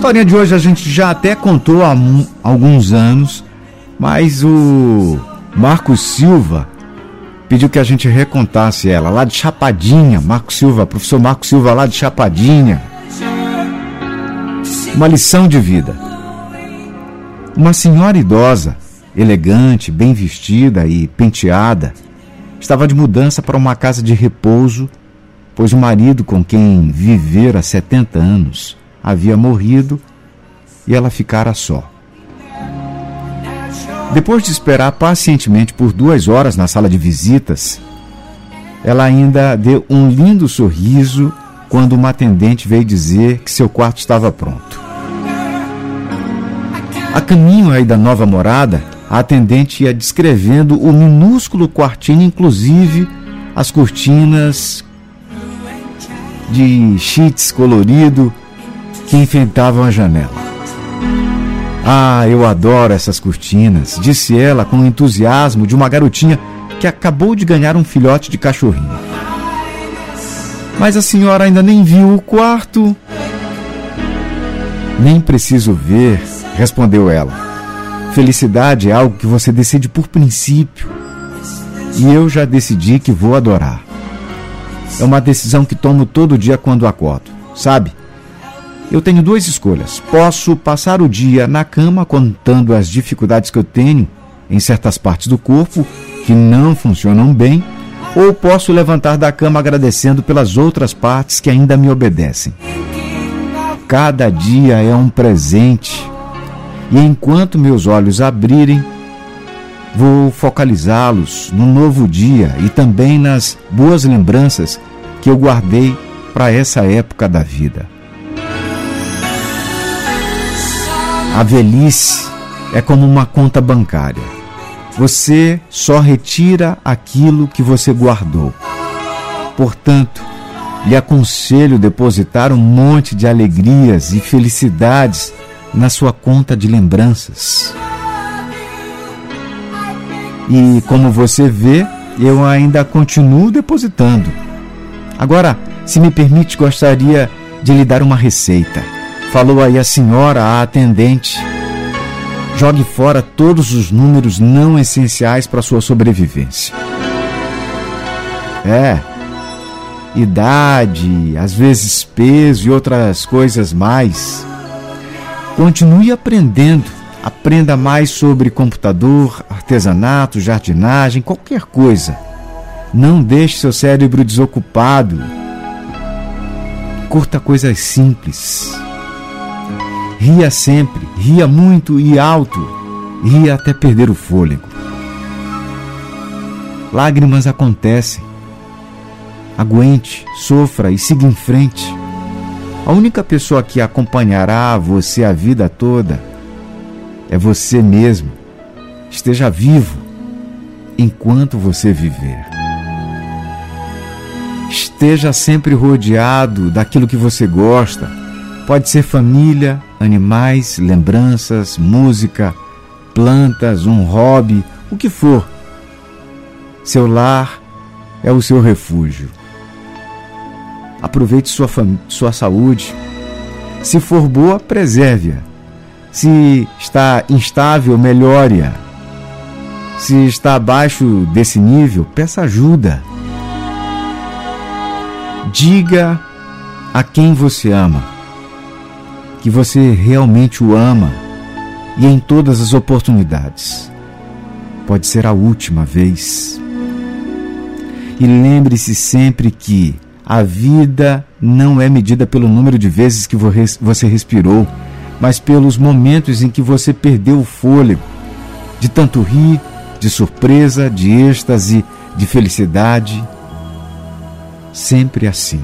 historinha de hoje a gente já até contou há alguns anos, mas o Marcos Silva pediu que a gente recontasse ela, lá de Chapadinha, Marcos Silva, professor Marcos Silva, lá de Chapadinha. Uma lição de vida. Uma senhora idosa, elegante, bem vestida e penteada, estava de mudança para uma casa de repouso, pois o marido com quem vivera 70 anos havia morrido e ela ficara só. Depois de esperar pacientemente por duas horas na sala de visitas, ela ainda deu um lindo sorriso quando uma atendente veio dizer que seu quarto estava pronto. A caminho aí da nova morada, a atendente ia descrevendo o minúsculo quartinho, inclusive as cortinas de sheets colorido que enfeitavam a janela. Ah, eu adoro essas cortinas, disse ela com entusiasmo de uma garotinha que acabou de ganhar um filhote de cachorrinho. Mas a senhora ainda nem viu o quarto. Nem preciso ver, respondeu ela. Felicidade é algo que você decide por princípio. E eu já decidi que vou adorar. É uma decisão que tomo todo dia quando acordo, sabe? Eu tenho duas escolhas. Posso passar o dia na cama contando as dificuldades que eu tenho em certas partes do corpo que não funcionam bem, ou posso levantar da cama agradecendo pelas outras partes que ainda me obedecem. Cada dia é um presente, e enquanto meus olhos abrirem, vou focalizá-los no novo dia e também nas boas lembranças que eu guardei para essa época da vida. A velhice é como uma conta bancária. Você só retira aquilo que você guardou. Portanto, lhe aconselho depositar um monte de alegrias e felicidades na sua conta de lembranças. E como você vê, eu ainda continuo depositando. Agora, se me permite, gostaria de lhe dar uma receita. Falou aí a senhora, a atendente. Jogue fora todos os números não essenciais para sua sobrevivência. É. Idade, às vezes peso e outras coisas mais. Continue aprendendo. Aprenda mais sobre computador, artesanato, jardinagem, qualquer coisa. Não deixe seu cérebro desocupado. Curta coisas simples. Ria sempre, ria muito e alto, ria até perder o fôlego. Lágrimas acontecem. Aguente, sofra e siga em frente. A única pessoa que acompanhará você a vida toda é você mesmo. Esteja vivo enquanto você viver. Esteja sempre rodeado daquilo que você gosta. Pode ser família, animais, lembranças, música, plantas, um hobby, o que for. Seu lar é o seu refúgio. Aproveite sua, sua saúde. Se for boa, preserve-a. Se está instável, melhore-a. Se está abaixo desse nível, peça ajuda. Diga a quem você ama que você realmente o ama e em todas as oportunidades. Pode ser a última vez. E lembre-se sempre que a vida não é medida pelo número de vezes que você respirou, mas pelos momentos em que você perdeu o fôlego, de tanto rir, de surpresa, de êxtase, de felicidade. Sempre assim.